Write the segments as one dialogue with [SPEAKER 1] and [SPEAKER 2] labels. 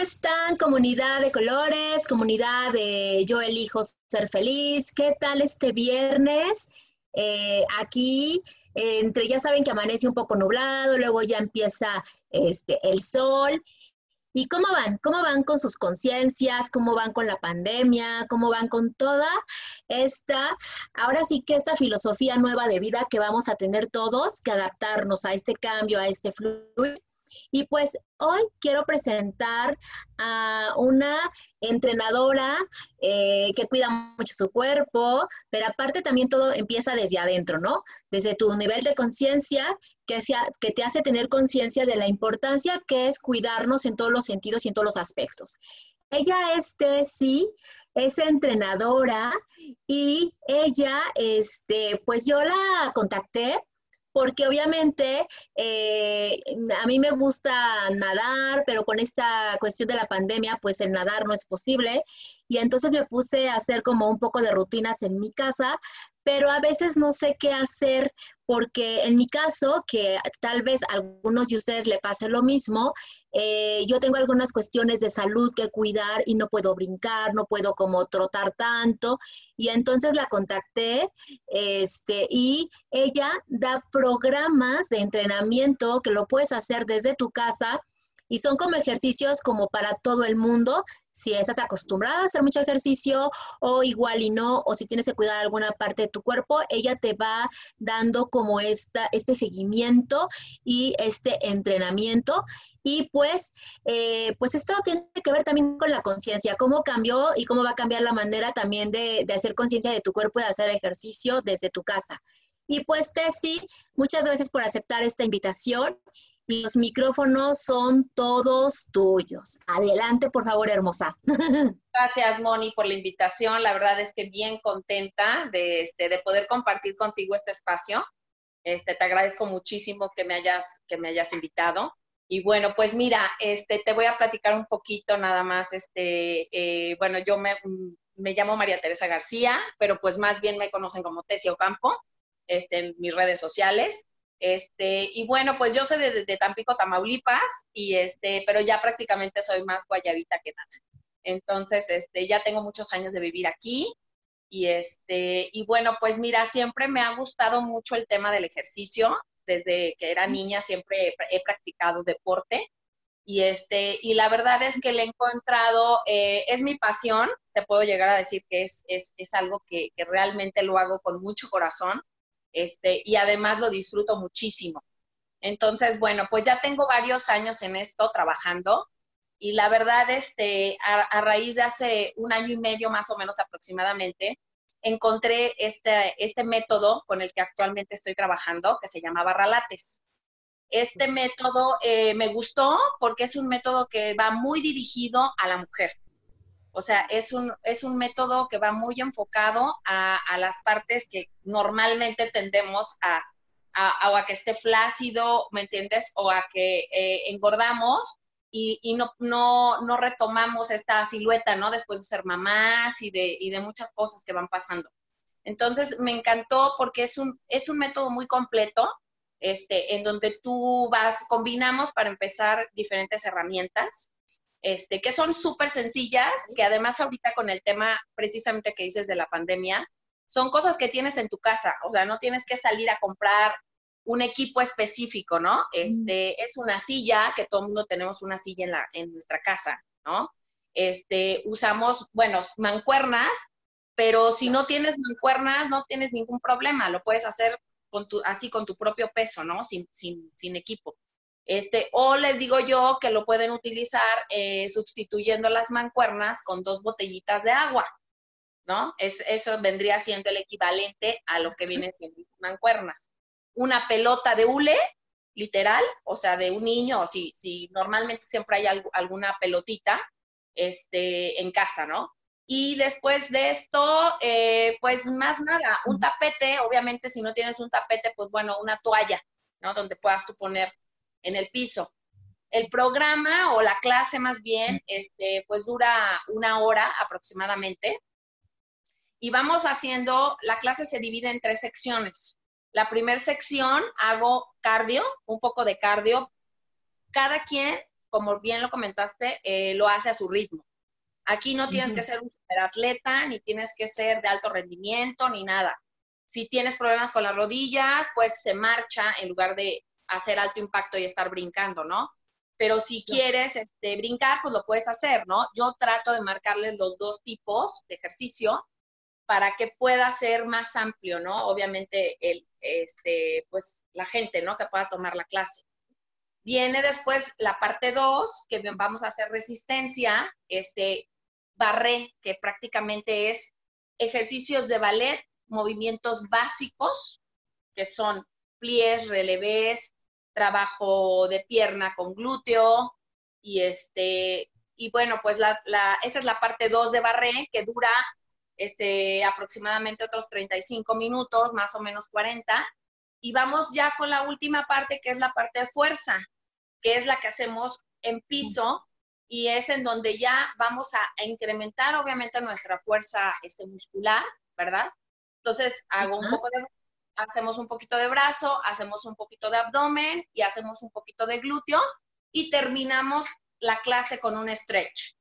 [SPEAKER 1] Están? Comunidad de colores, comunidad de Yo elijo ser feliz. ¿Qué tal este viernes? Eh, aquí, entre ya saben que amanece un poco nublado, luego ya empieza este, el sol. ¿Y cómo van? ¿Cómo van con sus conciencias? ¿Cómo van con la pandemia? ¿Cómo van con toda esta, ahora sí que esta filosofía nueva de vida que vamos a tener todos que adaptarnos a este cambio, a este flujo? Y pues hoy quiero presentar a una entrenadora eh, que cuida mucho su cuerpo, pero aparte también todo empieza desde adentro, ¿no? Desde tu nivel de conciencia que, que te hace tener conciencia de la importancia que es cuidarnos en todos los sentidos y en todos los aspectos. Ella es Tessy, es entrenadora y ella, este, pues yo la contacté porque obviamente eh, a mí me gusta nadar, pero con esta cuestión de la pandemia, pues el nadar no es posible. Y entonces me puse a hacer como un poco de rutinas en mi casa, pero a veces no sé qué hacer porque en mi caso, que tal vez a algunos de ustedes le pase lo mismo, eh, yo tengo algunas cuestiones de salud que cuidar y no puedo brincar, no puedo como trotar tanto. Y entonces la contacté este, y ella da programas de entrenamiento que lo puedes hacer desde tu casa y son como ejercicios como para todo el mundo, si estás acostumbrada a hacer mucho ejercicio o igual y no, o si tienes que cuidar alguna parte de tu cuerpo, ella te va dando como esta, este seguimiento y este entrenamiento. Y pues, eh, pues esto tiene que ver también con la conciencia, cómo cambió y cómo va a cambiar la manera también de, de hacer conciencia de tu cuerpo y de hacer ejercicio desde tu casa. Y pues, Tessy, muchas gracias por aceptar esta invitación los micrófonos son todos tuyos. Adelante, por favor, hermosa.
[SPEAKER 2] Gracias, Moni, por la invitación. La verdad es que bien contenta de, este, de poder compartir contigo este espacio. Este, te agradezco muchísimo que me hayas, que me hayas invitado. Y bueno, pues mira, este, te voy a platicar un poquito nada más. Este, eh, bueno, yo me, me, llamo María Teresa García, pero pues más bien me conocen como Tesio Campo este, en mis redes sociales. Este, y bueno, pues yo soy de, Tampico, Tamaulipas, y este, pero ya prácticamente soy más guayabita que nada. Entonces, este, ya tengo muchos años de vivir aquí. Y este, y bueno, pues mira, siempre me ha gustado mucho el tema del ejercicio. Desde que era niña siempre he, practicado deporte. Y este, y la verdad es que le he encontrado, eh, es mi pasión, te puedo llegar a decir que es, es, es algo que realmente lo hago con mucho corazón este, y además lo disfruto muchísimo. Entonces, bueno, pues ya tengo varios años en esto trabajando y la verdad, este, a, raíz de hace un año y medio más o menos aproximadamente, encontré este, este método con el que actualmente estoy trabajando, que se llama Barralates. Este método eh, me gustó porque es un método que va muy dirigido a la mujer. O sea, es un, es un método que va muy enfocado a, las partes que normalmente tendemos a, a, que esté flácido, ¿me entiendes? O a que eh, engordamos y, no, no, no, retomamos esta silueta, ¿no? Después de ser mamás y de, y de muchas cosas que van pasando. Entonces, me encantó porque es un, es un método muy completo, este, en donde tú vas, combinamos para empezar diferentes herramientas este, que son súper sencillas, que además ahorita con el tema precisamente que dices de la pandemia, son cosas que tienes en tu casa, o sea, no tienes que salir a comprar un equipo específico, ¿no? Este, es una silla, que todo el mundo tenemos una silla en, la, en nuestra casa, ¿no? Este, usamos, bueno, mancuernas, pero si no tienes mancuernas, no tienes ningún problema, lo puedes hacer con tu, así con tu propio peso, ¿no? Sin, sin, sin equipo. Este, o les digo yo que lo pueden utilizar eh, sustituyendo las mancuernas con dos botellitas de agua, ¿no? Es, eso vendría siendo el equivalente a lo que viene siendo mancuernas. Una pelota de hule, literal, o sea, de un niño, si, si normalmente siempre hay alguna pelotita este, en casa, ¿no? Y después de esto, eh, pues más nada, un tapete, obviamente si no tienes un tapete, pues bueno, una toalla, ¿no? Donde puedas tú poner en el piso. El programa o la clase más bien, este, pues dura una hora aproximadamente. Y vamos haciendo, la clase se divide en tres secciones. La primera sección hago cardio, un poco de cardio. Cada quien, como bien lo comentaste, eh, lo hace a su ritmo. Aquí no tienes que ser un superatleta, ni tienes que ser de alto rendimiento, ni nada. Si tienes problemas con las rodillas, pues se marcha en lugar de hacer alto impacto y estar brincando, ¿no? Pero si quieres este, brincar, pues lo puedes hacer, ¿no? Yo trato de marcarles los dos tipos de ejercicio para que pueda ser más amplio, ¿no? Obviamente, el, este, pues la gente, ¿no? Que pueda tomar la clase. Viene después la parte 2, que vamos a hacer resistencia, este, barré, que prácticamente es ejercicios de ballet, movimientos básicos, que son pliés, relevés, trabajo de pierna con glúteo, y este, y bueno, pues la, esa es la parte 2 de barré, que dura este, aproximadamente otros 35 minutos, más o menos 40. Y vamos ya con la última parte, que es la parte de fuerza, que es la que hacemos en piso y es en donde ya vamos a, incrementar obviamente nuestra fuerza este, muscular, ¿verdad? Entonces hago un poco de, hacemos un poquito de brazo, hacemos un poquito de abdomen y hacemos un poquito de glúteo y terminamos la clase con un stretch.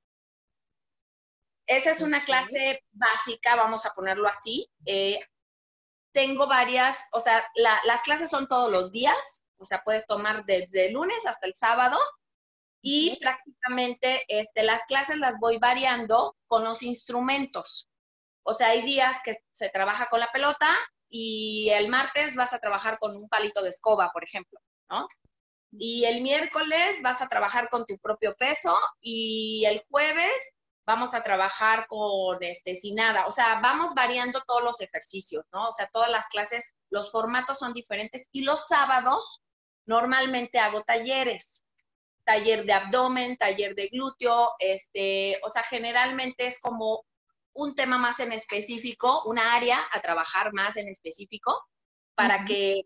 [SPEAKER 2] Esa es una clase básica, vamos a ponerlo así. Eh, tengo varias, o sea, las clases son todos los días, o sea, puedes tomar desde el lunes hasta el sábado y prácticamente este, las clases las voy variando con los instrumentos. O sea, hay días que se trabaja con la pelota y el martes vas a trabajar con un palito de escoba, por ejemplo, ¿no? Y el miércoles vas a trabajar con tu propio peso y el jueves vamos a trabajar con este sin nada, o sea, vamos variando todos los ejercicios, ¿no? O sea, todas las clases, los formatos son diferentes y los sábados normalmente hago talleres taller de abdomen, taller de glúteo, este, o sea, generalmente es como un tema más en específico, una área a trabajar más en específico para que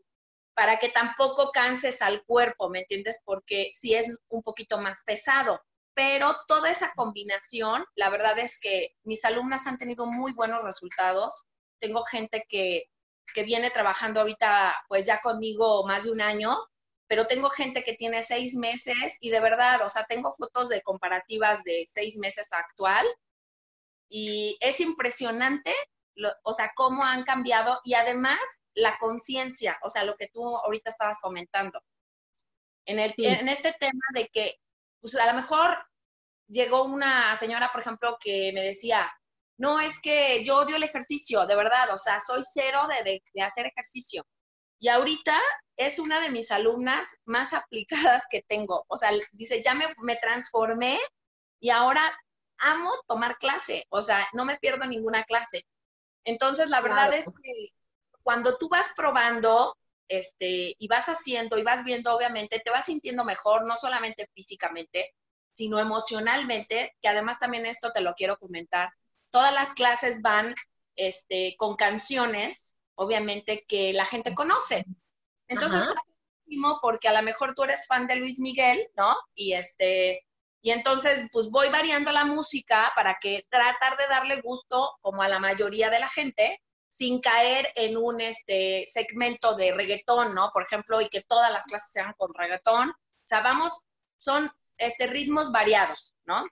[SPEAKER 2] para que tampoco canses al cuerpo, ¿me entiendes? Porque si es un poquito más pesado, pero toda esa combinación, la verdad es que mis alumnas han tenido muy buenos resultados. Tengo gente que, que viene trabajando ahorita, pues ya conmigo más de un año pero tengo gente que tiene seis meses y de verdad, o sea, tengo fotos de comparativas de seis meses actual y es impresionante, o sea, cómo han cambiado y además la conciencia, o sea, lo que tú ahorita estabas comentando. En, el, en este tema de que, pues a lo mejor llegó una señora, por ejemplo, que me decía, no, es que yo odio el ejercicio, de verdad, o sea, soy cero de, de hacer ejercicio. Y ahorita es una de mis alumnas más aplicadas que tengo. O sea, dice, ya me, me transformé y ahora amo tomar clase. O sea, no me pierdo ninguna clase. Entonces, la verdad es que cuando tú vas probando este, y vas haciendo y vas viendo, obviamente, te vas sintiendo mejor, no solamente físicamente, sino emocionalmente, que además también esto te lo quiero comentar. Todas las clases van este, con canciones, obviamente, que la gente conoce. Entonces, porque a lo mejor tú eres fan de Luis Miguel, ¿no? Y este, y entonces, pues voy variando la música para que tratar de darle gusto como a la mayoría de la gente, sin caer en un este, segmento de reggaetón, ¿no? Por ejemplo, y que todas las clases sean con reggaetón. O sea, vamos, son este, ritmos variados, ¿no?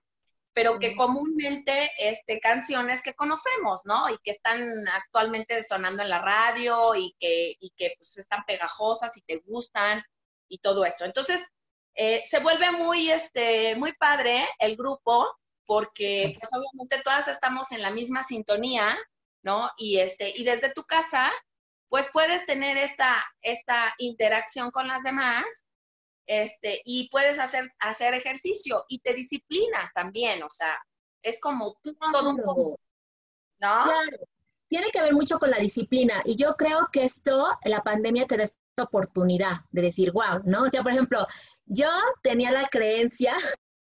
[SPEAKER 2] pero que comúnmente este, canciones que conocemos, ¿no? Y que están actualmente sonando en la radio y que, y que pues, están pegajosas y te gustan y todo eso. Entonces, eh, se vuelve muy, este, muy padre el grupo porque pues obviamente todas estamos en la misma sintonía, ¿no? Y, este, y desde tu casa, pues puedes tener esta, esta interacción con las demás este, y puedes hacer, hacer ejercicio y te disciplinas también, o sea, es como todo un poco, ¿no?
[SPEAKER 1] Claro. Tiene que ver mucho con la disciplina y yo creo que esto, la pandemia te da esta oportunidad de decir, wow, ¿no? O sea, por ejemplo, yo tenía la creencia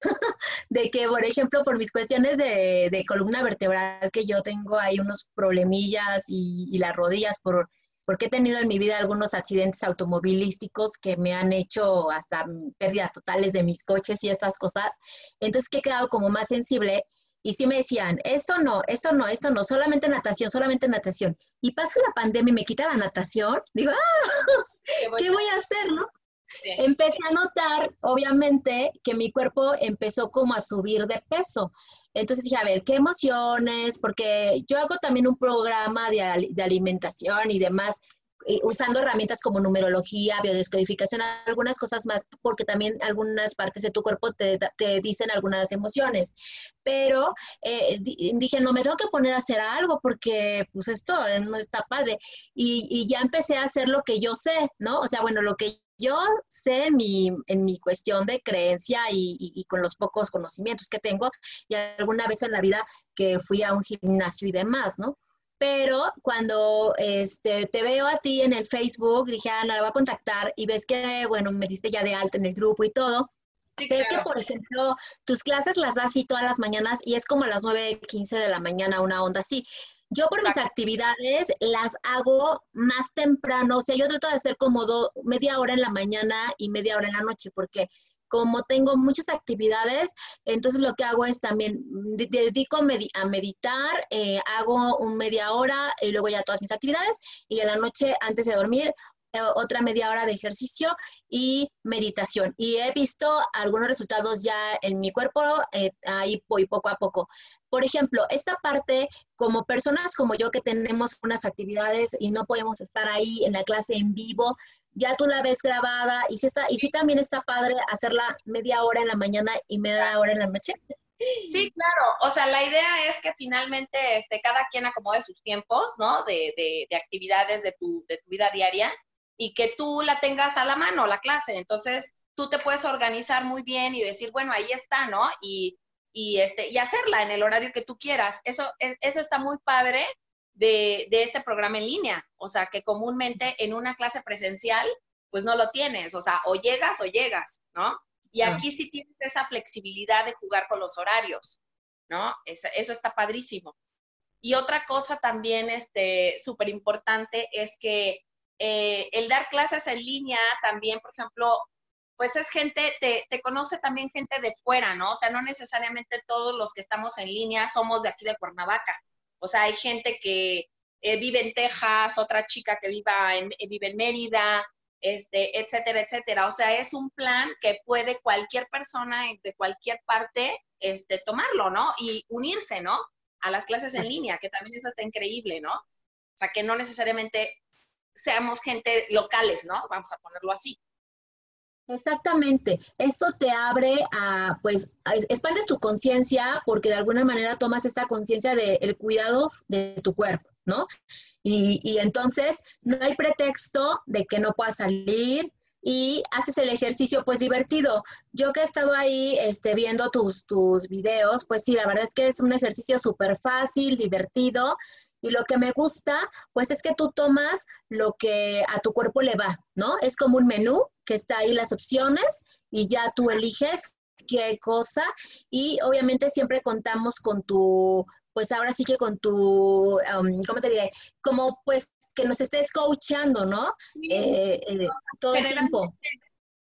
[SPEAKER 1] de que, por ejemplo, por mis cuestiones de, columna vertebral, que yo tengo ahí unos problemillas y, y las rodillas por porque he tenido en mi vida algunos accidentes automovilísticos que me han hecho hasta pérdidas totales de mis coches y estas cosas. Entonces que he quedado como más sensible y sí me decían, esto no, esto no, esto no, solamente natación, solamente natación. Y pasa la pandemia y me quita la natación, digo, ¡ah! ¿Qué voy a hacer, no? Empecé a notar, obviamente, que mi cuerpo empezó como a subir de peso. Entonces dije, a ver, ¿qué emociones? Porque yo hago también un programa de, de alimentación y demás, usando herramientas como numerología, biodescodificación, algunas cosas más, porque también algunas partes de tu cuerpo te, te dicen algunas emociones. Pero eh, dije, no, me tengo que poner a hacer algo porque pues esto no está padre. Y, y ya empecé a hacer lo que yo sé, ¿no? O sea, bueno, lo que yo sé en mi, en mi cuestión de creencia y, con los pocos conocimientos que tengo, y alguna vez en la vida que fui a un gimnasio y demás, ¿no? Pero cuando este, te veo a ti en el Facebook, dije, Ana, la voy a contactar y ves que, bueno, me diste ya de alta en el grupo y todo. sé que, por ejemplo, tus clases las das así todas las mañanas y es como a las 9.15 de la mañana, una onda así. Yo por mis actividades las hago más temprano, o sea, yo trato de hacer como media hora en la mañana y media hora en la noche, porque como tengo muchas actividades, entonces lo que hago es también dedico a meditar, eh, hago un media hora y luego ya todas mis actividades y en la noche antes de dormir eh, otra media hora de ejercicio y meditación. Y he visto algunos resultados ya en mi cuerpo, eh, ahí voy poco a poco. Por ejemplo, esta parte, como personas como yo que tenemos unas actividades y no podemos estar ahí en la clase en vivo, ya tú la ves grabada y sí, está, y sí también está padre hacerla media hora en la mañana y media hora en la noche.
[SPEAKER 2] Sí, claro. O sea, la idea es que finalmente este, cada quien acomode sus tiempos, ¿no? De, de, de actividades de tu, de tu vida diaria y que tú la tengas a la mano, la clase. Entonces, tú te puedes organizar muy bien y decir, bueno, ahí está, ¿no? Y, y, este, y hacerla en el horario que tú quieras. Eso, eso está muy padre de, de este programa en línea. O sea, que comúnmente en una clase presencial, pues no lo tienes. O sea, o llegas o llegas, ¿no? Y aquí sí tienes esa flexibilidad de jugar con los horarios, ¿no? Eso, eso está padrísimo. Y otra cosa también este, súper importante es que eh, el dar clases en línea también, por ejemplo, pues es gente, te, te, conoce también gente de fuera, ¿no? O sea, no necesariamente todos los que estamos en línea somos de aquí de Cuernavaca. O sea, hay gente que eh, vive en Texas, otra chica que viva en, eh, vive en Mérida, este, etcétera, etcétera. O sea, es un plan que puede cualquier persona de cualquier parte este, tomarlo, ¿no? Y unirse, ¿no? A las clases en línea, que también eso está increíble, ¿no? O sea, que no necesariamente seamos gente locales, ¿no? Vamos a ponerlo así.
[SPEAKER 1] Exactamente. Esto te abre a, pues, expandes tu conciencia porque de alguna manera tomas esta conciencia del cuidado de tu cuerpo, ¿no? Y, y, entonces no hay pretexto de que no puedas salir y haces el ejercicio, pues, divertido. Yo que he estado ahí este, viendo tus, tus videos, pues sí, la verdad es que es un ejercicio súper fácil, divertido y lo que me gusta, pues es que tú tomas lo que a tu cuerpo le va, ¿no? Es como un menú que está ahí las opciones y ya tú eliges qué cosa y obviamente siempre contamos con tu, pues ahora sí que con tu, um, ¿cómo te diré? Como pues que nos estés coachando, ¿no? Eh, eh, todo el tiempo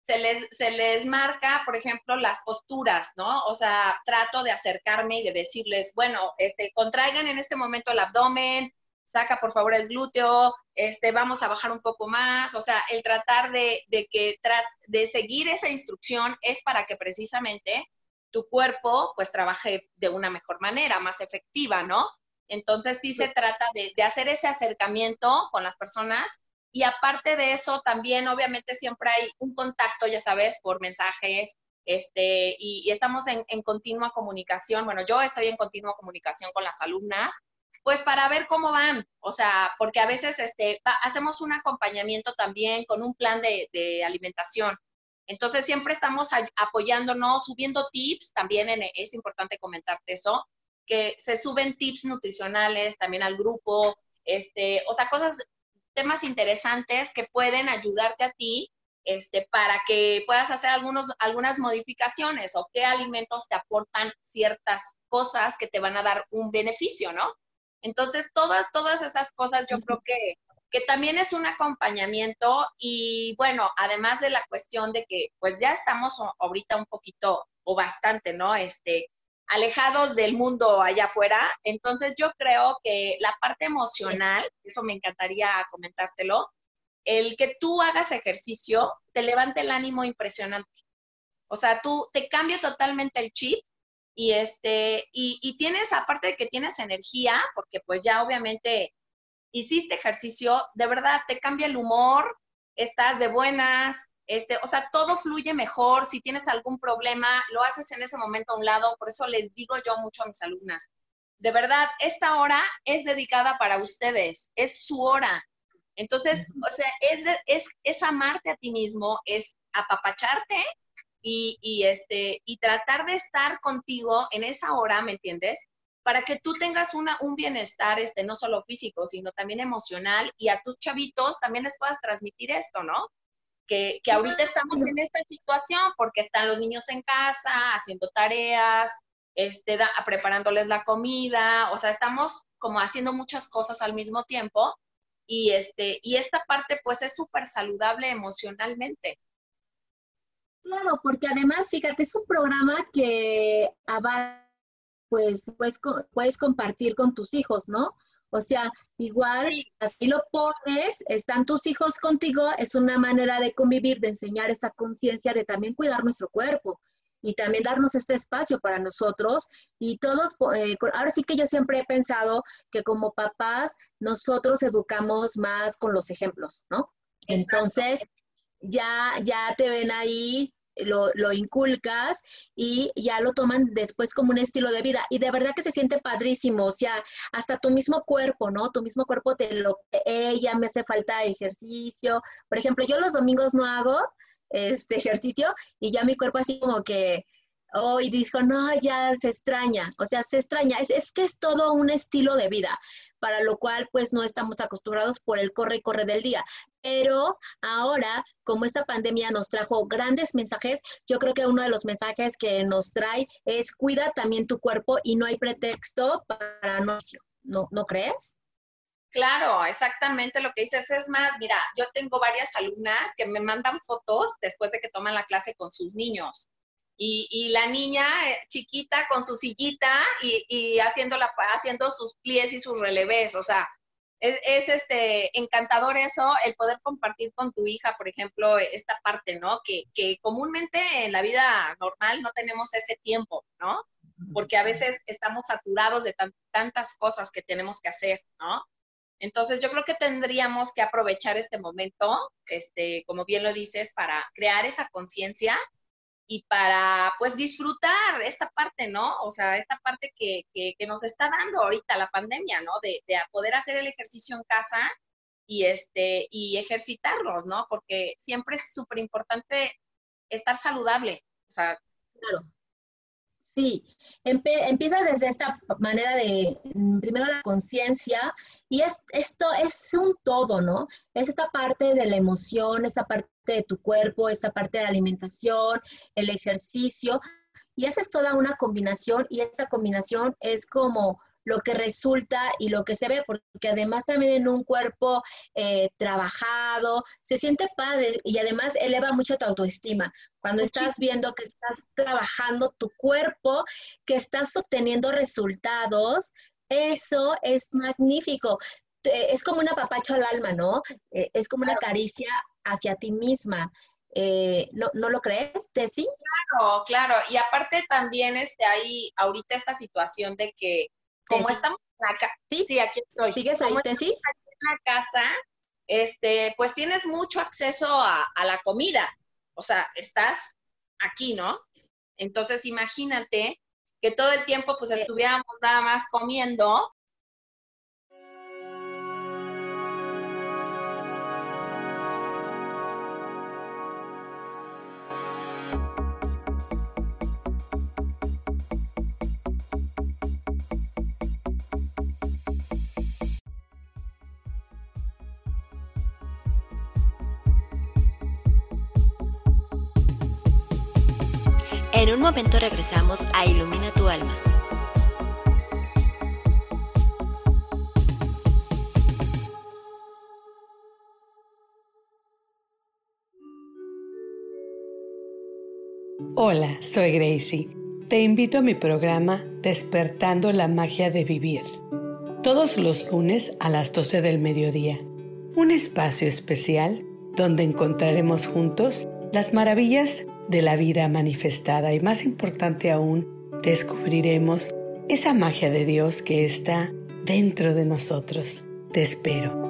[SPEAKER 2] se les, se les marca, por ejemplo, las posturas, ¿no? O sea, trato de acercarme y de decirles, bueno, este, contraigan en este momento el abdomen, saca por favor el glúteo, este, vamos a bajar un poco más, o sea, el tratar de, de que de seguir esa instrucción es para que precisamente tu cuerpo pues trabaje de una mejor manera, más efectiva, ¿no? Entonces sí se trata de, de hacer ese acercamiento con las personas y aparte de eso, también obviamente siempre hay un contacto, ya sabes, por mensajes, este, y, estamos en, continua comunicación. Bueno, yo estoy en continua comunicación con las alumnas pues para ver cómo van, o sea, porque a veces este, hacemos un acompañamiento también con un plan de, de alimentación. Entonces siempre estamos apoyándonos, subiendo tips, también es importante comentarte eso, que se suben tips nutricionales también al grupo, este, o sea, cosas, temas interesantes que pueden ayudarte a ti este, para que puedas hacer algunos, algunas modificaciones o qué alimentos te aportan ciertas cosas que te van a dar un beneficio, ¿no? Entonces, todas, todas esas cosas yo creo que, que también es un acompañamiento y bueno, además de la cuestión de que pues ya estamos ahorita un poquito o bastante, ¿no? Este, alejados del mundo allá afuera. Entonces yo creo que la parte emocional, eso me encantaría comentártelo, el que tú hagas ejercicio te levante el ánimo impresionante. O sea, tú te cambia totalmente el chip y este, y, y, tienes, aparte de que tienes energía, porque pues ya obviamente hiciste ejercicio, de verdad te cambia el humor, estás de buenas, este, o sea, todo fluye mejor, si tienes algún problema, lo haces en ese momento a un lado, por eso les digo yo mucho a mis alumnas, de verdad, esta hora es dedicada para ustedes, es su hora. Entonces, o sea, es, es, es amarte a ti mismo, es apapacharte y, este, y tratar de estar contigo en esa hora, ¿me entiendes? Para que tú tengas una, un bienestar, este, no solo físico, sino también emocional y a tus chavitos también les puedas transmitir esto, ¿no? Que, que ahorita estamos en esta situación porque están los niños en casa haciendo tareas, este, preparándoles la comida, o sea, estamos como haciendo muchas cosas al mismo tiempo y, este, y esta parte pues es súper saludable emocionalmente.
[SPEAKER 1] Claro, porque además, fíjate, es un programa que pues, pues puedes compartir con tus hijos, ¿no? O sea, igual, así lo pones, están tus hijos contigo, es una manera de convivir, de enseñar esta conciencia, de también cuidar nuestro cuerpo y también darnos este espacio para nosotros. Y todos, eh, ahora sí que yo siempre he pensado que como papás, nosotros educamos más con los ejemplos, ¿no? Entonces, ya, ya te ven ahí lo, lo, inculcas y ya lo toman después como un estilo de vida. Y de verdad que se siente padrísimo, o sea, hasta tu mismo cuerpo, ¿no? Tu mismo cuerpo te lo, ella me hace falta ejercicio. Por ejemplo, yo los domingos no hago este ejercicio y ya mi cuerpo así como que hoy dijo, no, ya se extraña, o sea, se extraña, es, es, que es todo un estilo de vida, para lo cual pues no estamos acostumbrados por el corre y corre del día. Pero ahora, como esta pandemia nos trajo grandes mensajes, yo creo que uno de los mensajes que nos trae es cuida también tu cuerpo y no hay pretexto para no, ¿no, ¿no crees?
[SPEAKER 2] Claro, exactamente lo que dices. Es más, mira, yo tengo varias alumnas que me mandan fotos después de que toman la clase con sus niños y, la niña eh, chiquita con su sillita y, haciendo, la, haciendo sus plies y sus releves, o sea, es, este encantador eso, el poder compartir con tu hija, por ejemplo, esta parte, ¿no? Que, que comúnmente en la vida normal no tenemos ese tiempo, ¿no? Porque a veces estamos saturados de tantas cosas que tenemos que hacer, ¿no? Entonces yo creo que tendríamos que aprovechar este momento, este, como bien lo dices, para crear esa conciencia y para pues disfrutar esta parte, ¿no? O sea, esta parte que, que, nos está dando ahorita la pandemia, ¿no? De, de, poder hacer el ejercicio en casa y, este, y ejercitarnos, ¿no? Porque siempre es súper importante estar saludable. O sea,
[SPEAKER 1] claro. Sí, empiezas desde esta manera de, mm, primero la conciencia, y es, esto es un todo, ¿no? Es esta parte de la emoción, esta parte de tu cuerpo, esta parte de la alimentación, el ejercicio, y esa es toda una combinación, y esa combinación es como lo que resulta y lo que se ve, porque además también en un cuerpo eh, trabajado, se siente padre y además eleva mucho tu autoestima. Cuando estás viendo que estás trabajando tu cuerpo, que estás obteniendo resultados, eso es magnífico. Es como un apapacho al alma, ¿no? Eh, es como una caricia hacia ti misma. Eh, ¿no, ¿no, lo crees, Tessy?
[SPEAKER 2] Claro, claro. Y aparte también este, hay ahorita esta situación de que como estamos en la casa,
[SPEAKER 1] ¿Sí? aquí estoy. ¿Sigues ahí, Tessy?
[SPEAKER 2] en la casa, este, pues tienes mucho acceso a, la comida. O sea, estás aquí, ¿no? Entonces, imagínate que todo el tiempo pues estuviéramos nada más comiendo
[SPEAKER 3] un momento regresamos a Ilumina tu alma.
[SPEAKER 4] Hola, soy Gracie. Te invito a mi programa Despertando la Magia de Vivir. Todos los lunes a las 12 del mediodía. Un espacio especial donde encontraremos juntos las maravillas de la vida manifestada y más importante aún, descubriremos esa magia de Dios que está dentro de nosotros. Te espero.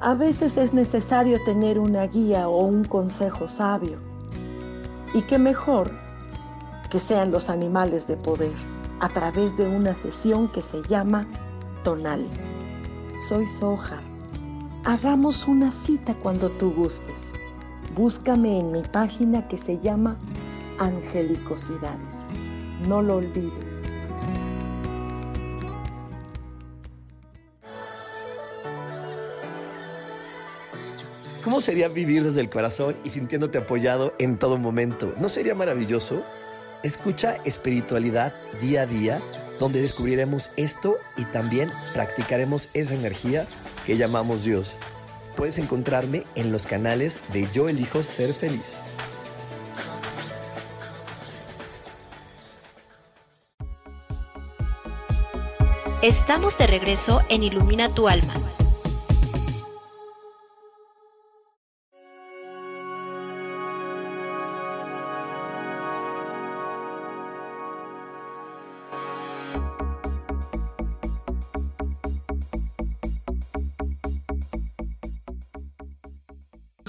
[SPEAKER 5] A veces es necesario tener una guía o un consejo sabio. Y qué mejor que sean los animales de poder a través de una sesión que se llama Tonal. Soy Soja. Hagamos una cita cuando tú gustes. Búscame en mi página que se llama Angelicosidades. No lo olvides.
[SPEAKER 6] ¿Cómo sería vivir desde el corazón y sintiéndote apoyado en todo momento? ¿No sería maravilloso? Escucha espiritualidad día a día, donde descubriremos esto y también practicaremos esa energía que llamamos Dios. Puedes encontrarme en los canales de Yo elijo ser feliz.
[SPEAKER 3] Estamos de regreso en Ilumina tu alma.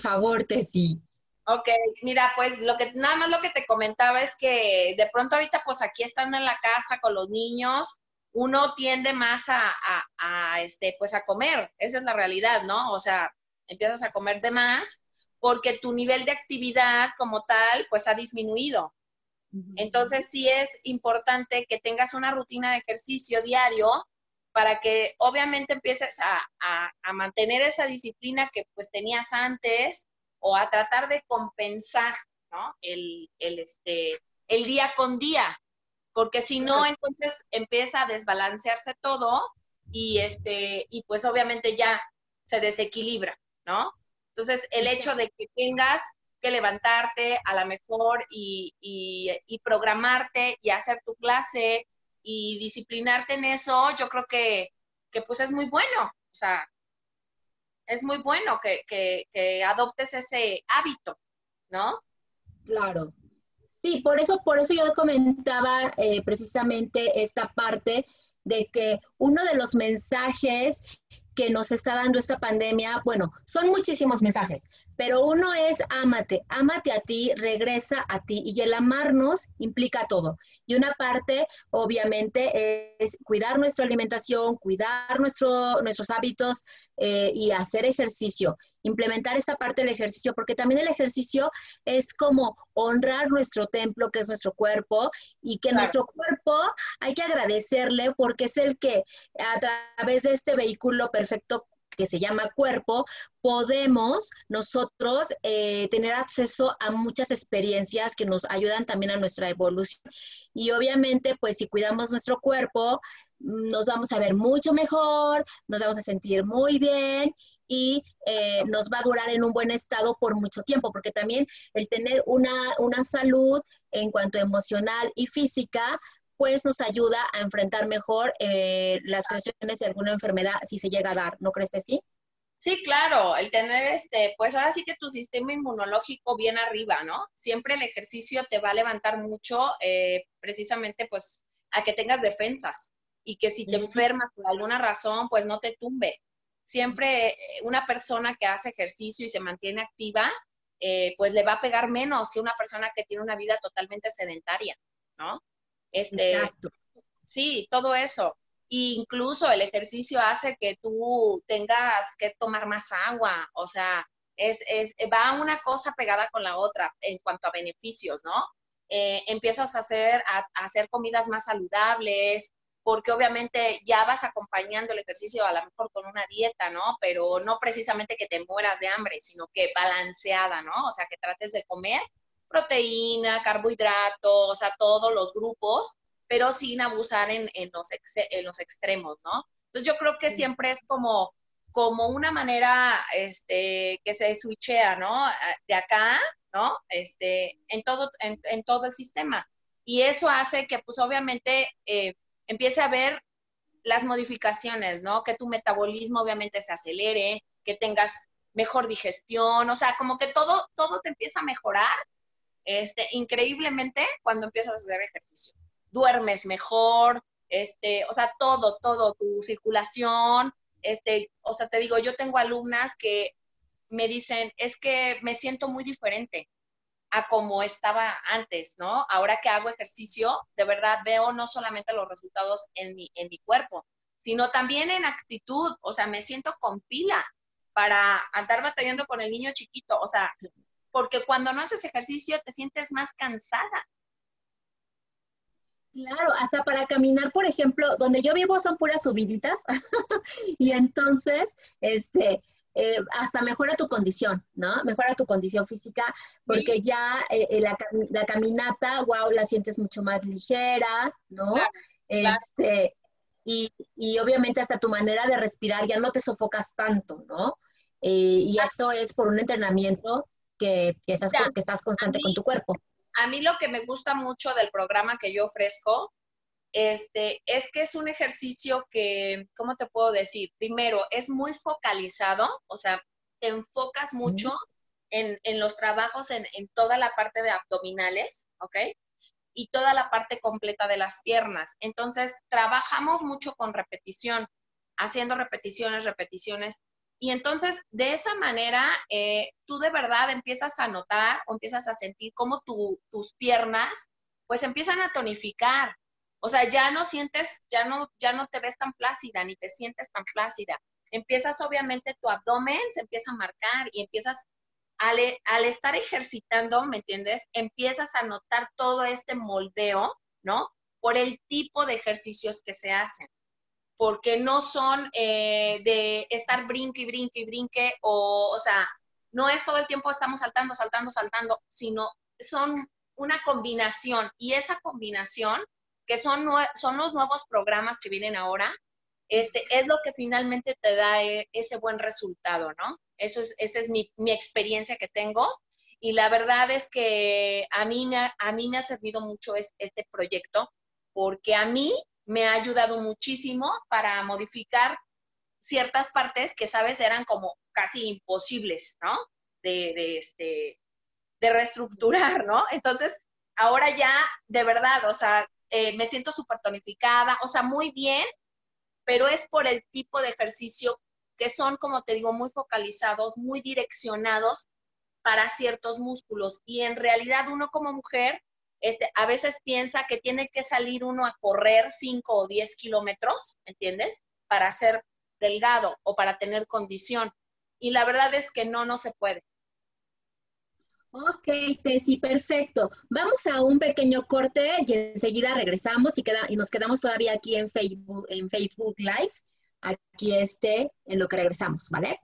[SPEAKER 1] Favor, Tessy.
[SPEAKER 2] Ok, mira, pues lo que nada más lo que te comentaba es que de pronto ahorita, pues aquí estando en la casa con los niños, uno tiende más a, a, este, pues a comer, esa es la realidad, ¿no? O sea, empiezas a comer de más porque tu nivel de actividad como tal, pues ha disminuido. Entonces sí es importante que tengas una rutina de ejercicio diario para que obviamente empieces a, mantener esa disciplina que pues tenías antes o a tratar de compensar, ¿no? El, este, el día con día, porque si no, entonces empieza a desbalancearse todo y, este, y pues obviamente ya se desequilibra, ¿no? Entonces, el hecho de que tengas que levantarte a la mejor y, y programarte y hacer tu clase y disciplinarte en eso, yo creo que, pues es muy bueno, o sea, es muy bueno que, adoptes ese hábito, ¿no?
[SPEAKER 1] Claro. Sí, por eso, por eso yo comentaba eh, precisamente esta parte de que uno de los mensajes que nos está dando esta pandemia, bueno, son muchísimos mensajes, pero uno es ámate, ámate a ti, regresa a ti y el amarnos implica todo. Y una parte, obviamente, es cuidar nuestra alimentación, cuidar nuestro, nuestros hábitos eh, y hacer ejercicio, implementar esa parte del ejercicio, porque también el ejercicio es como honrar nuestro templo, que es nuestro cuerpo, y que nuestro cuerpo hay que agradecerle porque es el que a través de este vehículo perfecto que se llama cuerpo, podemos nosotros eh, tener acceso a muchas experiencias que nos ayudan también a nuestra evolución. Y obviamente, pues si cuidamos nuestro cuerpo, nos vamos a ver mucho mejor, nos vamos a sentir muy bien y eh, nos va a durar en un buen estado por mucho tiempo, porque también el tener una, una salud en cuanto emocional y física, pues nos ayuda a enfrentar mejor eh, las cuestiones de alguna enfermedad si se llega a dar, ¿no crees que sí?
[SPEAKER 2] Sí, claro, el tener este, pues ahora sí que tu sistema inmunológico bien arriba, ¿no? Siempre el ejercicio te va a levantar mucho, eh, precisamente pues a que tengas defensas y que si te enfermas por alguna razón, pues no te tumbe. Siempre eh, una persona que hace ejercicio y se mantiene activa, pues le va a pegar menos que una persona que tiene una vida totalmente sedentaria, ¿no? Este, Sí, todo eso. incluso el ejercicio hace que tú tengas que tomar más agua, o sea, es, es, va una cosa pegada con la otra en cuanto a beneficios, ¿no? Eh, empiezas a hacer, a, hacer comidas más saludables, porque obviamente ya vas acompañando el ejercicio a lo mejor con una dieta, ¿no? Pero no precisamente que te mueras de hambre, sino que balanceada, ¿no? O sea, que trates de comer proteína, carbohidratos, o sea, todos los grupos, pero sin abusar en, los, en los extremos, ¿no? Entonces yo creo que siempre es como, como una manera este, que se switchea, ¿no? De acá, ¿no? Este, en, todo, en, todo el sistema. Y eso hace que, pues obviamente, eh, empiece a ver las modificaciones, ¿no? Que tu metabolismo obviamente se acelere, que tengas mejor digestión, o sea, como que todo, todo te empieza a mejorar, este, increíblemente cuando empiezas a hacer ejercicio. Duermes mejor, este, o sea, todo, todo, tu circulación, este, o sea, te digo, yo tengo alumnas que me dicen, es que me siento muy diferente a como estaba antes, ¿no? Ahora que hago ejercicio, de verdad veo no solamente los resultados en mi, en mi cuerpo, sino también en actitud, o sea, me siento con pila para andar batallando con el niño chiquito, o sea, porque cuando no haces ejercicio te sientes más cansada.
[SPEAKER 1] Claro, hasta para caminar, por ejemplo, donde yo vivo son puras subiditas y entonces, este, eh, hasta mejora tu condición, ¿no? Mejora tu condición física porque ya eh, eh, la, caminata, wow, la sientes mucho más ligera, ¿no? este, Y, obviamente hasta tu manera de respirar ya no te sofocas tanto, ¿no? y eso es por un entrenamiento que, que estás, que estás constante con tu cuerpo.
[SPEAKER 2] A mí lo que me gusta mucho del programa que yo ofrezco este, es que es un ejercicio que, ¿cómo te puedo decir? Primero, es muy focalizado, o sea, te enfocas mucho en, los trabajos en, toda la parte de abdominales, ¿ok? Y toda la parte completa de las piernas. Entonces, trabajamos mucho con repetición, haciendo repeticiones, repeticiones. Y entonces, de esa manera, eh, tú de verdad empiezas a notar o empiezas a sentir cómo tus piernas, pues empiezan a tonificar, o sea, ya no sientes, ya no, ya no te ves tan plácida, ni te sientes tan plácida. Empiezas, obviamente, tu abdomen se empieza a marcar y empiezas, al, estar ejercitando, ¿me entiendes? Empiezas a notar todo este moldeo, ¿no? Por el tipo de ejercicios que se hacen porque no son eh, de estar brinque y brinque y brinque, o, o sea, no es todo el tiempo estamos saltando, saltando, saltando, sino son una combinación y esa combinación que son, son los nuevos programas que vienen ahora, este, es lo que finalmente te da eh, ese buen resultado, ¿no? Eso es, esa es mi, experiencia que tengo y la verdad es que a mí me ha, a mí me ha servido mucho este, proyecto porque a mí me ha ayudado muchísimo para modificar ciertas partes que, sabes, eran como casi imposibles, ¿no? De, de, este, de reestructurar, ¿no? Entonces, ahora ya, de verdad, o sea, eh, me siento súper tonificada, o sea, muy bien, pero es por el tipo de ejercicio que son, como te digo, muy focalizados, muy direccionados para ciertos músculos. Y en realidad uno como mujer, este, a veces piensa que tiene que salir uno a correr 5 o 10 kilómetros, ¿entiendes? Para ser delgado o para tener condición. Y la verdad es que no, no se puede.
[SPEAKER 1] Ok, Tessy, perfecto. Vamos a un pequeño corte y enseguida regresamos y, queda, y nos quedamos todavía aquí en Facebook, en Facebook Live, aquí este, en lo que regresamos, ¿vale?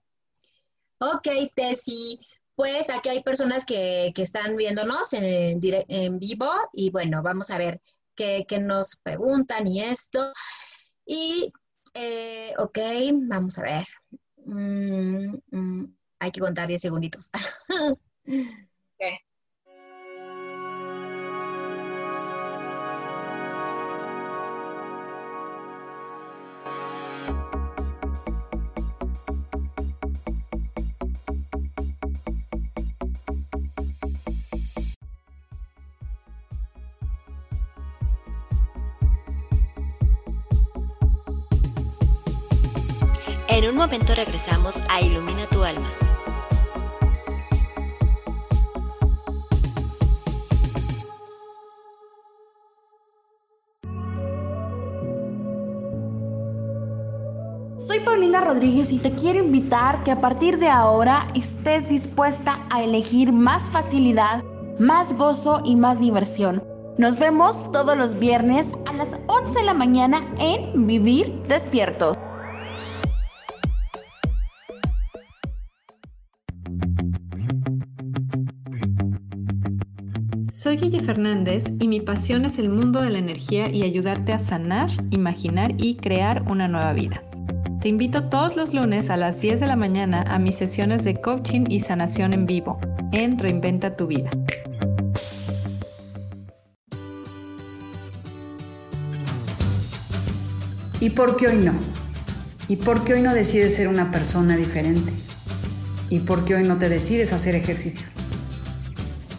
[SPEAKER 1] Ok, Tessy, pues aquí hay personas que, están viéndonos en, en, vivo y bueno, vamos a ver qué, nos preguntan y esto. Y, eh, ok, vamos a ver. Mm, mm, hay que contar 10 segunditos.
[SPEAKER 3] momento regresamos a Ilumina tu alma.
[SPEAKER 7] Soy Paulina Rodríguez y te quiero invitar que a partir de ahora estés dispuesta a elegir más facilidad, más gozo y más diversión. Nos vemos todos los viernes a las 11 de la mañana en Vivir Despierto.
[SPEAKER 8] Soy Guille Fernández y mi pasión es el mundo de la energía y ayudarte a sanar, imaginar y crear una nueva vida. Te invito todos los lunes a las 10 de la mañana a mis sesiones de coaching y sanación en vivo en Reinventa tu vida.
[SPEAKER 9] ¿Y por qué hoy no? ¿Y por qué hoy no decides ser una persona diferente? ¿Y por qué hoy no te decides hacer ejercicio?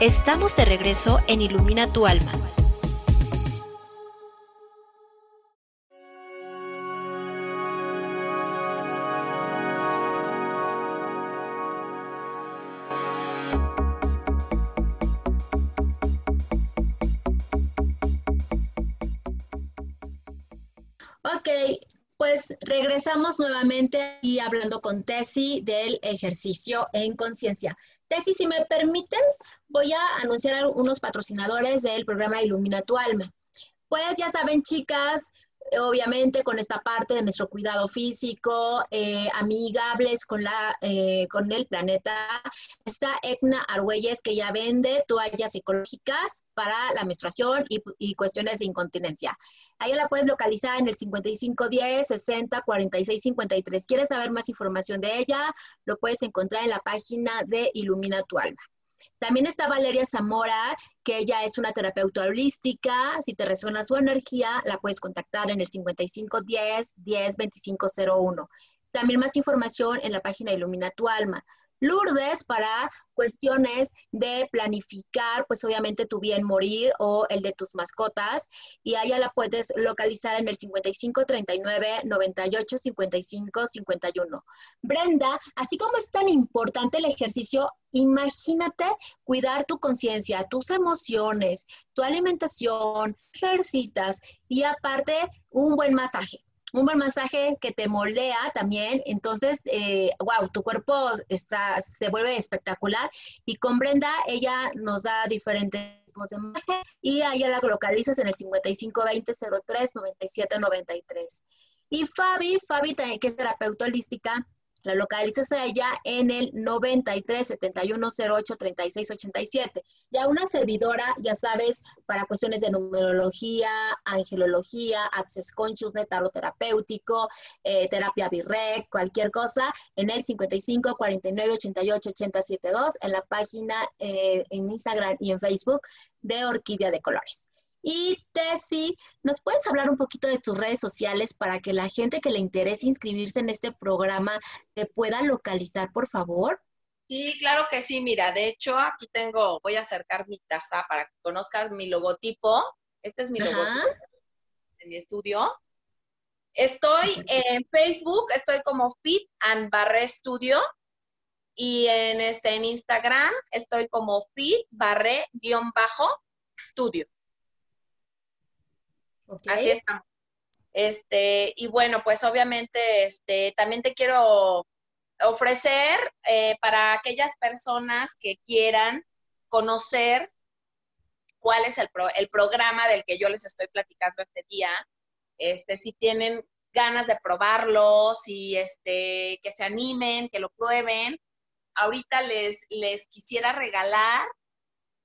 [SPEAKER 3] Estamos de regreso en Ilumina tu alma.
[SPEAKER 1] Regresamos nuevamente aquí hablando con Tessy del ejercicio en conciencia. Tessy, si me permites, voy a anunciar unos patrocinadores del programa Ilumina tu Alma. Pues ya saben, chicas, obviamente con esta parte de nuestro cuidado físico, eh, amigables con, la, eh, con el planeta. Está Egna Argüelles que ya vende toallas psicológicas para la menstruación y, y cuestiones de incontinencia. Ahí la puedes localizar en el 5510 60 46 53. ¿Quieres saber más información de ella? Lo puedes encontrar en la página de Ilumina tu Alma. También está Valeria Zamora, que ella es una terapeuta holística. Si te resuena su energía, la puedes contactar en el 5510 10 2501. También más información en la página Ilumina tu Alma. Lourdes para cuestiones de planificar, pues obviamente tu bien morir o el de tus mascotas. Y allá la puedes localizar en el 55 39 98 55 51. Brenda, así como es tan importante el ejercicio, imagínate cuidar tu conciencia, tus emociones, tu alimentación, ejercitas y aparte un buen masaje un buen masaje que te moldea también, entonces, eh, wow, tu cuerpo está, se vuelve espectacular. Y con Brenda, ella nos da diferentes tipos de masaje y a ella la localizas en el 5520-03-9793. Y Fabi, Fabi que es terapeuta holística, la localizas a ella en el 93 71 08 36 87. Ya una servidora, ya sabes, para cuestiones de numerología, angelología, access consciousness, tarot terapéutico, eh, terapia BIREC, cualquier cosa, en el 55 49 88 80 72, en la página eh, en Instagram y en Facebook de Orquídea de Colores. Y Tessy, ¿nos puedes hablar un poquito de tus redes sociales para que la gente que le interese inscribirse en este programa te pueda localizar, por favor?
[SPEAKER 2] Sí, claro que sí. Mira, de hecho, aquí tengo, voy a acercar mi taza para que conozcas mi logotipo. Este es mi logotipo de mi estudio. Estoy en Facebook, estoy como Fit and Barre Studio. Y en, este, en Instagram estoy como Fit Así estamos. Este, y bueno, pues obviamente este, también te quiero ofrecer eh, para aquellas personas que quieran conocer cuál es el, el programa del que yo les estoy platicando este día. Este, si tienen ganas de probarlos y este, que se animen, que lo prueben. Ahorita les, les quisiera regalar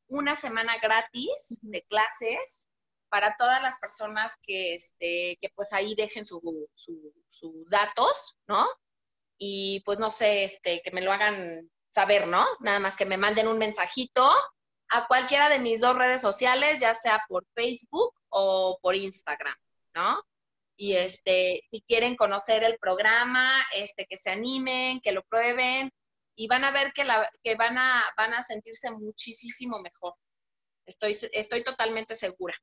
[SPEAKER 2] una semana gratis de clases para todas las personas que, este, que pues ahí dejen sus datos, ¿no? Y pues no sé, este, que me lo hagan saber, ¿no? Nada más que me manden un mensajito a cualquiera de mis dos redes sociales, ya sea por Facebook o por Instagram, ¿no? Y este, si quieren conocer el programa, este, que se animen, que lo prueben y van a ver que, la, que van, a, van a sentirse muchísimo mejor. Estoy, estoy totalmente segura.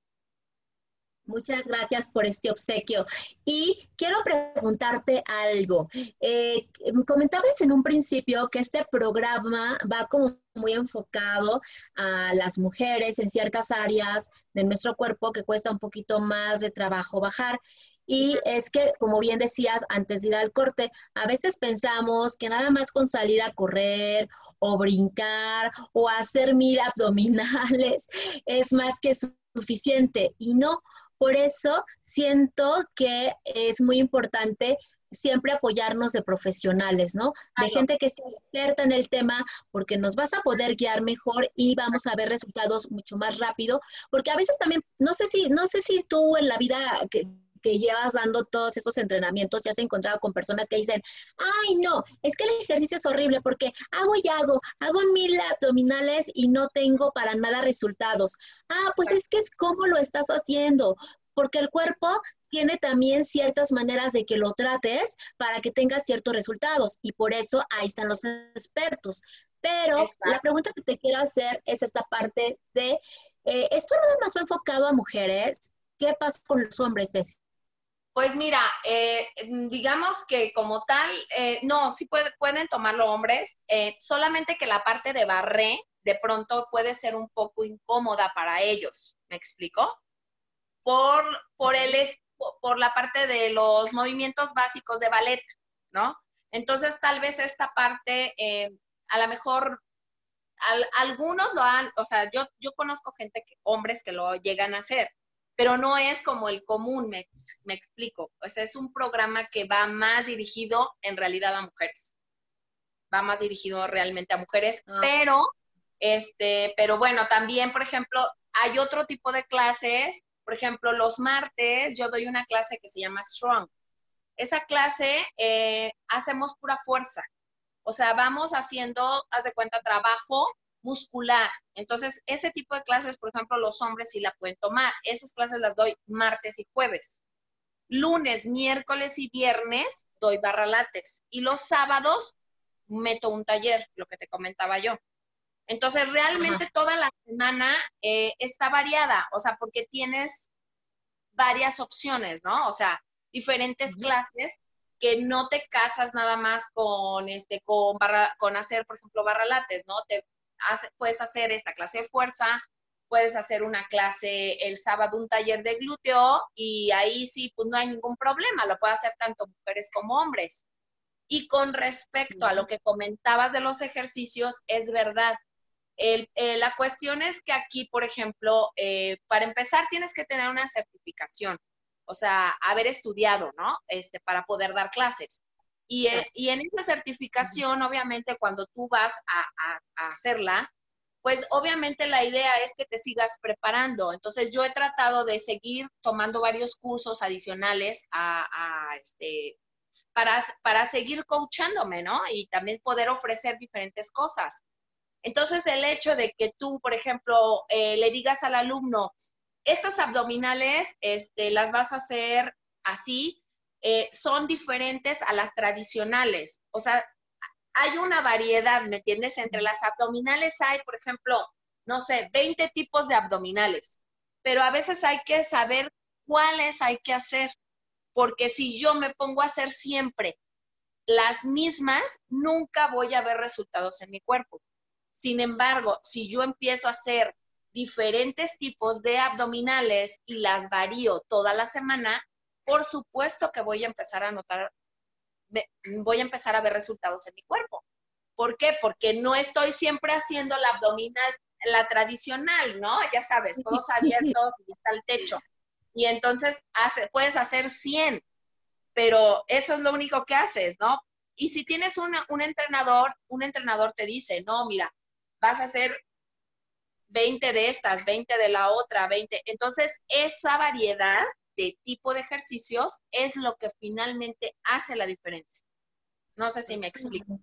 [SPEAKER 1] Muchas gracias por este obsequio. Y quiero preguntarte algo. Eh, comentabas en un principio que este programa va como muy enfocado a las mujeres en ciertas áreas de nuestro cuerpo que cuesta un poquito más de trabajo bajar. Y es que, como bien decías antes de ir al corte, a veces pensamos que nada más con salir a correr o brincar o hacer mil abdominales es más que suficiente. Y no, por eso siento que es muy importante siempre apoyarnos de profesionales, ¿no? De gente que esté experta en el tema, porque nos vas a poder guiar mejor y vamos a ver resultados mucho más rápido, porque a veces también, no sé si, no sé si tú en la vida que, que llevas dando todos esos entrenamientos, te has encontrado con personas que dicen, ay, no, es que el ejercicio es horrible porque hago y hago, hago mil abdominales y no tengo para nada resultados. Ah, pues es que es cómo lo estás haciendo, porque el cuerpo tiene también ciertas maneras de que lo trates para que tengas ciertos resultados y por eso ahí están los expertos. Pero la pregunta que te quiero hacer es esta parte de, eh, ¿esto nada más fue enfocado a mujeres? ¿Qué pasa con los hombres?
[SPEAKER 2] Pues mira, eh, digamos que como tal, eh, no, sí pueden tomarlo hombres, eh, solamente que la parte de barré de pronto puede ser un poco incómoda para ellos, ¿me explico? Por, por, el, por la parte de los movimientos básicos de ballet, ¿no? Entonces tal vez esta parte, a lo mejor algunos lo han, o sea, yo, yo conozco gente, que, hombres que lo llegan a hacer, pero no es como el común, me, me explico. O sea, es un programa que va más dirigido en realidad a mujeres. Va más dirigido realmente a mujeres, ah. pero, este, pero bueno, también, por ejemplo, hay otro tipo de clases. Por ejemplo, los martes yo doy una clase que se llama Strong. Esa clase eh, hacemos pura fuerza. O sea, vamos haciendo, haz de cuenta, trabajo muscular. Entonces, ese tipo de clases, por ejemplo, los hombres sí la pueden tomar. Esas clases las doy martes y jueves. Lunes, miércoles y viernes doy barra látex. Y los sábados meto un taller, lo que te comentaba yo. Entonces, realmente toda la semana eh, está variada, o sea, porque tienes varias opciones, ¿no? O sea, diferentes clases que no te casas nada más con este con barra, con hacer por ejemplo barra lates, ¿no? Te puedes hacer esta clase de fuerza, puedes hacer una clase el sábado, un taller de glúteo y ahí sí, pues no hay ningún problema, lo puede hacer tanto mujeres como hombres. Y con respecto a lo que comentabas de los ejercicios, es verdad. Eh, la cuestión es que aquí, por ejemplo, eh, para empezar tienes que tener una certificación, o sea, haber estudiado, ¿no? Este, para poder dar clases. Y, en esa certificación, obviamente, cuando tú vas a, hacerla, pues obviamente la idea es que te sigas preparando. Entonces yo he tratado de seguir tomando varios cursos adicionales este, para, para seguir coachándome, ¿no? Y también poder ofrecer diferentes cosas. Entonces el hecho de que tú, por ejemplo, eh, le digas al alumno, estas abdominales este, las vas a hacer así, eh, son diferentes a las tradicionales. O sea, hay una variedad, ¿me entiendes? Entre las abdominales hay, por ejemplo, no sé, 20 tipos de abdominales, pero a veces hay que saber cuáles hay que hacer, porque si yo me pongo a hacer siempre las mismas, nunca voy a ver resultados en mi cuerpo. Sin embargo, si yo empiezo a hacer diferentes tipos de abdominales y las varío toda la semana, por supuesto que voy a empezar a notar, voy a empezar a ver resultados en mi cuerpo. ¿Por qué? Porque no estoy siempre haciendo la abdominal, la tradicional, ¿no? Ya sabes, todos abiertos y está el techo. Y entonces hace, puedes hacer 100, pero eso es lo único que haces, ¿no? Y si tienes un entrenador, un entrenador te dice, no, mira, vas a hacer 20 de estas, 20 de la otra, 20. Entonces, esa variedad de tipo de ejercicios es lo que finalmente hace la diferencia. No sé si me explico.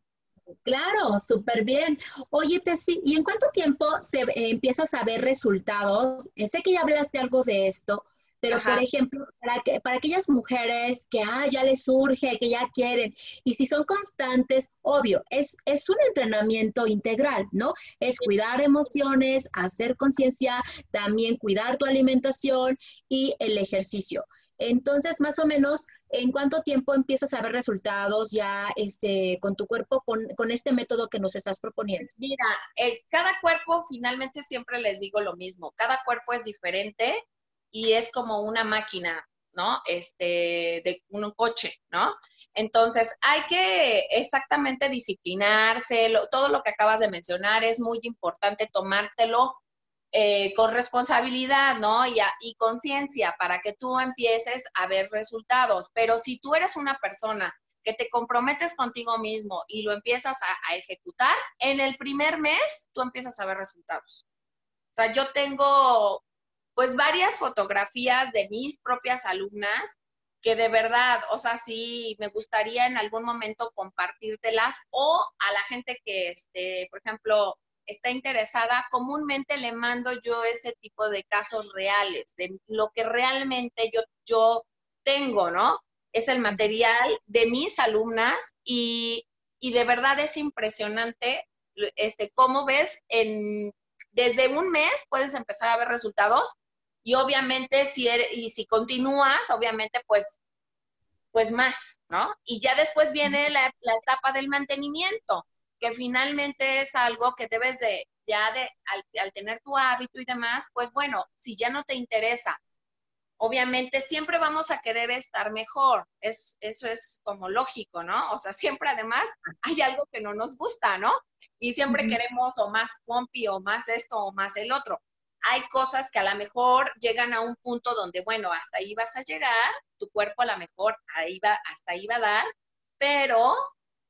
[SPEAKER 1] Claro, súper bien. Oye, Tessy, ¿y en cuánto tiempo se eh, empiezas a ver resultados? Eh, sé que ya hablaste algo de esto, pero, por ejemplo, para, que, para aquellas mujeres que ah, ya les surge, que ya quieren, y si son constantes, obvio, es, es un entrenamiento integral, ¿no? Es cuidar emociones, hacer conciencia, también cuidar tu alimentación y el ejercicio. Entonces, más o menos, ¿en cuánto tiempo empiezas a ver resultados ya este, con tu cuerpo, con, con este método que nos estás proponiendo?
[SPEAKER 2] Mira, eh, cada cuerpo, finalmente siempre les digo lo mismo, cada cuerpo es diferente y es como una máquina, ¿no? Este, de un coche, ¿no? Entonces, hay que exactamente disciplinarse, todo lo que acabas de mencionar es muy importante tomártelo eh, con responsabilidad, ¿no? Y, y conciencia para que tú empieces a ver resultados. Pero si tú eres una persona que te comprometes contigo mismo y lo empiezas a, a ejecutar, en el primer mes tú empiezas a ver resultados. O sea, yo tengo pues varias fotografías de mis propias alumnas que de verdad, o sea, sí me gustaría en algún momento compartírtelas o a la gente que, este, por ejemplo, está interesada, comúnmente le mando yo ese tipo de casos reales, de lo que realmente yo, yo tengo, ¿no? Es el material de mis alumnas y, y de verdad es impresionante este, cómo ves en, desde un mes puedes empezar a ver resultados y obviamente si, y si continúas, obviamente pues, pues más, ¿no? Y ya después viene la, etapa del mantenimiento, que finalmente es algo que debes de, ya de, al, tener tu hábito y demás, pues bueno, si ya no te interesa, obviamente siempre vamos a querer estar mejor. Es, eso es como lógico, ¿no? O sea, siempre además hay algo que no nos gusta, ¿no? Y siempre queremos o más pompi o más esto o más el otro hay cosas que a lo mejor llegan a un punto donde, bueno, hasta ahí vas a llegar, tu cuerpo a lo mejor ahí va, hasta ahí va a dar, pero,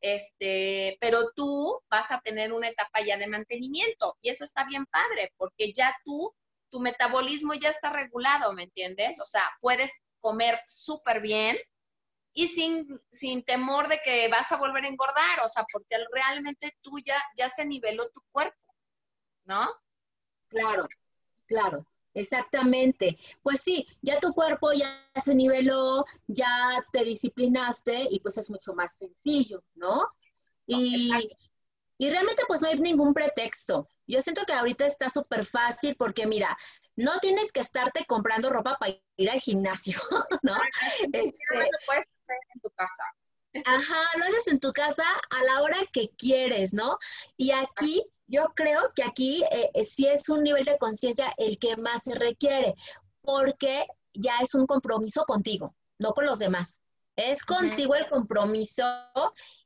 [SPEAKER 2] este, pero tú vas a tener una etapa ya de mantenimiento y eso está bien padre porque ya tú, tu metabolismo ya está regulado, ¿me entiendes? O sea, puedes comer súper bien y sin, sin temor de que vas a volver a engordar, o sea, porque realmente tú ya, ya se niveló tu cuerpo, ¿no?
[SPEAKER 1] Claro, Claro, exactamente. Pues sí, ya tu cuerpo ya se niveló, ya te disciplinaste y pues es mucho más sencillo, ¿no? Y, y realmente pues no hay ningún pretexto. Yo siento que ahorita está súper fácil porque mira, no tienes que estarte comprando ropa para ir al gimnasio, ¿no?
[SPEAKER 2] Este, lo puedes hacer en tu casa.
[SPEAKER 1] Ajá, lo haces en tu casa a la hora que quieres, ¿no? Y aquí yo creo que aquí eh, eh, sí es un nivel de conciencia el que más se requiere, porque ya es un compromiso contigo, no con los demás. Es contigo el compromiso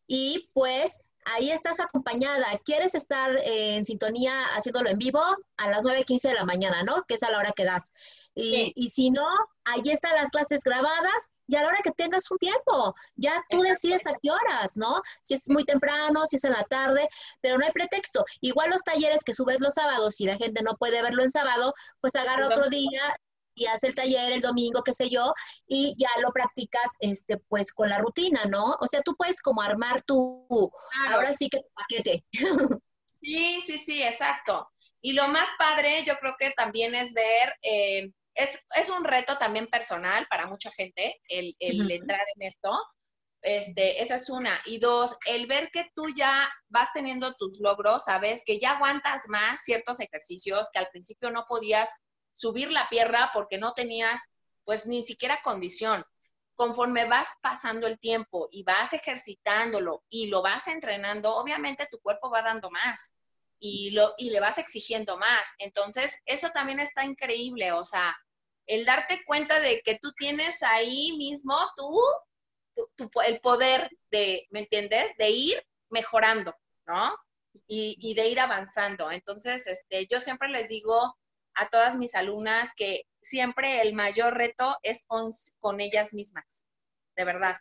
[SPEAKER 1] y pues ahí estás acompañada. ¿Quieres estar en sintonía haciéndolo en vivo? A las 9.15 de la mañana, ¿no? Que es a la hora que das. Y, y si no, ahí están las clases grabadas y a la hora que tengas un tiempo, ya tú decides a qué horas, ¿no? Si es muy temprano, si es en la tarde, pero no hay pretexto. Igual los talleres que subes los sábados, si la gente no puede verlo en sábado, pues agarra otro día y hace el taller el domingo, qué sé yo, y ya lo practicas este pues con la rutina, ¿no? O sea, tú puedes como armar tu, ahora sí que tu paquete.
[SPEAKER 2] Sí, sí, sí, exacto. Y lo más padre, yo creo que también es ver eh, es, un reto también personal para mucha gente el, entrar en esto. Este, esa es una. Y dos, el ver que tú ya vas teniendo tus logros, sabes que ya aguantas más ciertos ejercicios que al principio no podías subir la pierna porque no tenías pues ni siquiera condición. Conforme vas pasando el tiempo y vas ejercitándolo y lo vas entrenando, obviamente tu cuerpo va dando más y, lo, y le vas exigiendo más. Entonces, eso también está increíble, o sea, el darte cuenta de que tú tienes ahí mismo tú, el poder de, ¿me entiendes? De ir mejorando, ¿no? Y, y, de ir avanzando. Entonces, este, yo siempre les digo a todas mis alumnas que siempre el mayor reto es con, con ellas mismas. de verdad.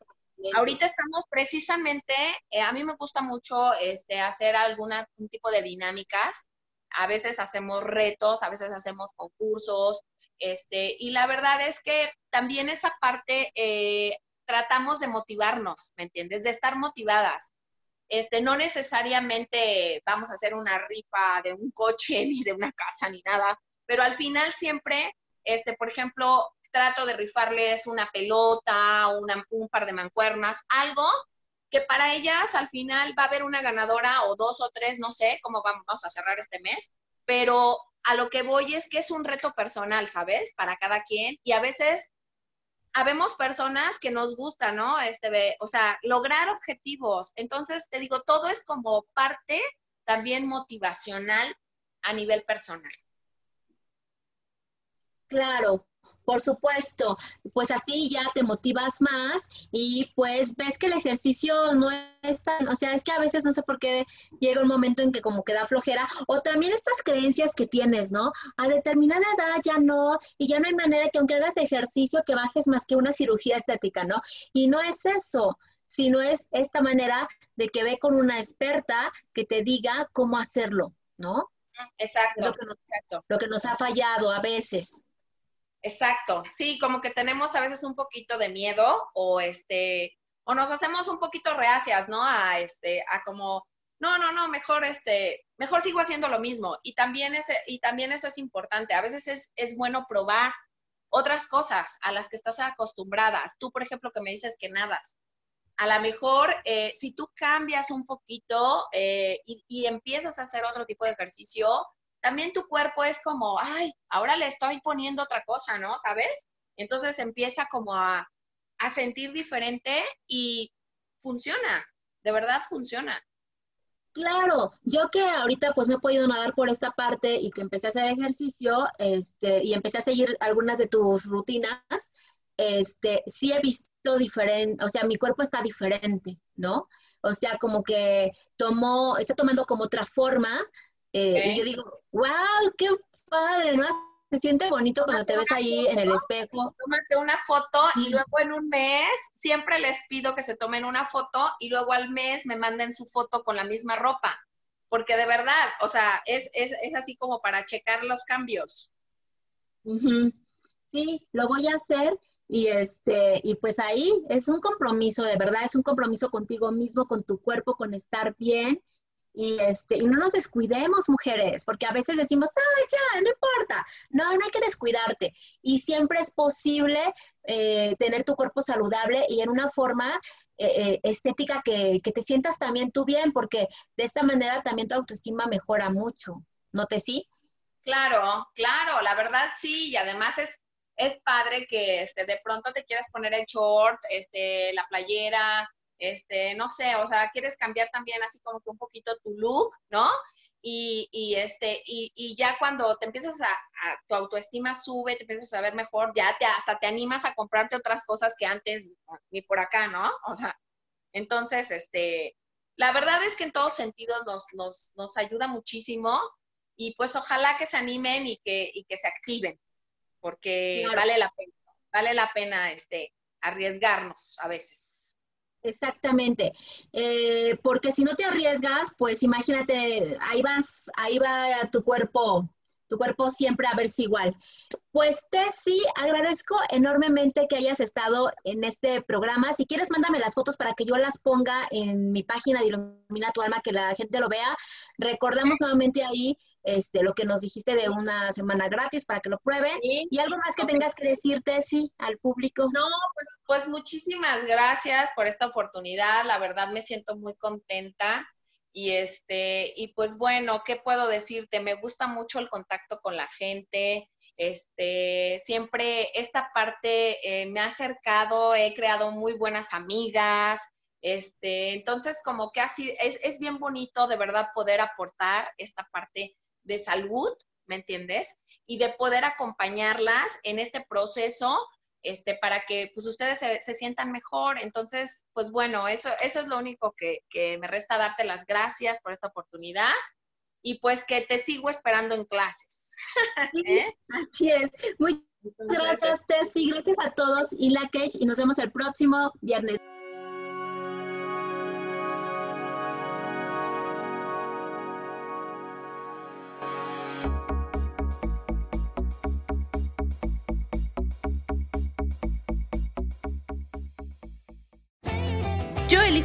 [SPEAKER 2] Ahorita estamos precisamente, eh, a mí me gusta mucho este, hacer alguna un tipo de dinámicas. A veces hacemos retos, a veces hacemos concursos, este, y la verdad es que también esa parte eh, tratamos de motivarnos, ¿me entiendes? De estar motivadas. Este, no necesariamente vamos a hacer una rifa de un coche ni de una casa ni nada, pero al final siempre, este, por ejemplo, trato de rifarles una pelota, un par de mancuernas, algo que para ellas al final va a haber una ganadora o dos o tres, no sé cómo vamos a cerrar este mes, pero a lo que voy es que es un reto personal, ¿sabes? Para cada quien y a veces habemos personas que nos gusta, ¿no? Este, o sea, lograr objetivos. Entonces, te digo, todo es como parte también motivacional a nivel personal.
[SPEAKER 1] Claro, por supuesto, pues así ya te motivas más y pues ves que el ejercicio no es tan, o sea, es que a veces no sé por qué llega un momento en que como queda flojera o también estas creencias que tienes, ¿no? A determinada edad ya no y ya no hay manera que aunque hagas ejercicio que bajes más que una cirugía estética, ¿no? Y no es eso, sino es esta manera de que ve con una experta que te diga cómo hacerlo, ¿no?
[SPEAKER 2] Exacto.
[SPEAKER 1] exacto. lo que nos ha fallado a veces.
[SPEAKER 2] Exacto, sí, como que tenemos a veces un poquito de miedo o este, o nos hacemos un poquito reacias, ¿no? A este, a como, no, no, no, mejor este, mejor sigo haciendo lo mismo. Y también ese, y también eso es importante. A veces es, es bueno probar otras cosas a las que estás acostumbradas. Tú, por ejemplo, que me dices que nadas. A lo mejor, eh, si tú cambias un poquito eh, y, y empiezas a hacer otro tipo de ejercicio, también tu cuerpo es como, ay, ahora le estoy poniendo otra cosa, ¿no? ¿Sabes? Entonces empieza como a, sentir diferente y funciona, de verdad funciona.
[SPEAKER 1] Claro, yo que ahorita pues no he podido nadar por esta parte y que empecé a hacer ejercicio este, y empecé a seguir algunas de tus rutinas, este, sí he visto diferente, o sea, mi cuerpo está diferente, ¿no? O sea, como que tomó, está tomando como otra forma eh, y yo digo, wow, qué padre, ¿no? Se siente bonito cuando te ves ahí en el espejo.
[SPEAKER 2] Tómate una foto y luego en un mes, siempre les pido que se tomen una foto y luego al mes me manden su foto con la misma ropa. Porque de verdad, o sea, es, es, es así como para checar los cambios.
[SPEAKER 1] Sí, lo voy a hacer y este y pues ahí es un compromiso de verdad es un compromiso contigo mismo con tu cuerpo con estar bien y, este, y no nos descuidemos, mujeres, porque a veces decimos, ah, ya, no importa. No, no hay que descuidarte. Y siempre es posible eh, tener tu cuerpo saludable y en una forma eh, eh, estética que, que, te sientas también tú bien, porque de esta manera también tu autoestima mejora mucho. ¿No te sí?
[SPEAKER 2] Claro, claro, la verdad sí, y además es, es padre que este, de pronto te quieras poner el short, este, la playera, este, no sé, o sea, quieres cambiar también así como que un poquito tu look, ¿no? Y, y este, y, y, ya cuando te empiezas a, tu autoestima sube, te empiezas a ver mejor, ya te, hasta te animas a comprarte otras cosas que antes ni por acá, ¿no? O sea, entonces, este, la verdad es que en todos sentidos nos, nos, nos ayuda muchísimo y pues ojalá que se animen y que, y que se activen, porque vale la pena, vale la pena, este, arriesgarnos a veces.
[SPEAKER 1] Exactamente, eh, porque si no te arriesgas, pues imagínate, ahí vas, ahí va tu cuerpo, tu cuerpo siempre a verse igual. Pues Tessy, agradezco enormemente que hayas estado en este programa. Si quieres, mándame las fotos para que yo las ponga en mi página de Ilumina tu Alma, que la gente lo vea. Recordamos nuevamente ahí este, lo que nos dijiste de una semana gratis para que lo prueben. ¿Y algo más que tengas que decirte, sí, al público?
[SPEAKER 2] No, pues, pues, muchísimas gracias por esta oportunidad. La verdad me siento muy contenta. Y este, y pues bueno, ¿qué puedo decirte? Me gusta mucho el contacto con la gente. Este, siempre esta parte eh, me ha acercado, he creado muy buenas amigas. Este, entonces, como que así es, es bien bonito de verdad poder aportar esta parte de salud, ¿me entiendes? Y de poder acompañarlas en este proceso este, para que pues ustedes se, sientan mejor. Entonces, pues bueno, eso, eso es lo único que, que, me resta darte las gracias por esta oportunidad y pues que te sigo esperando en clases.
[SPEAKER 1] ¿Eh? Así es. Muchas Gracias, Tessy. Gracias a todos y la y nos vemos el próximo viernes.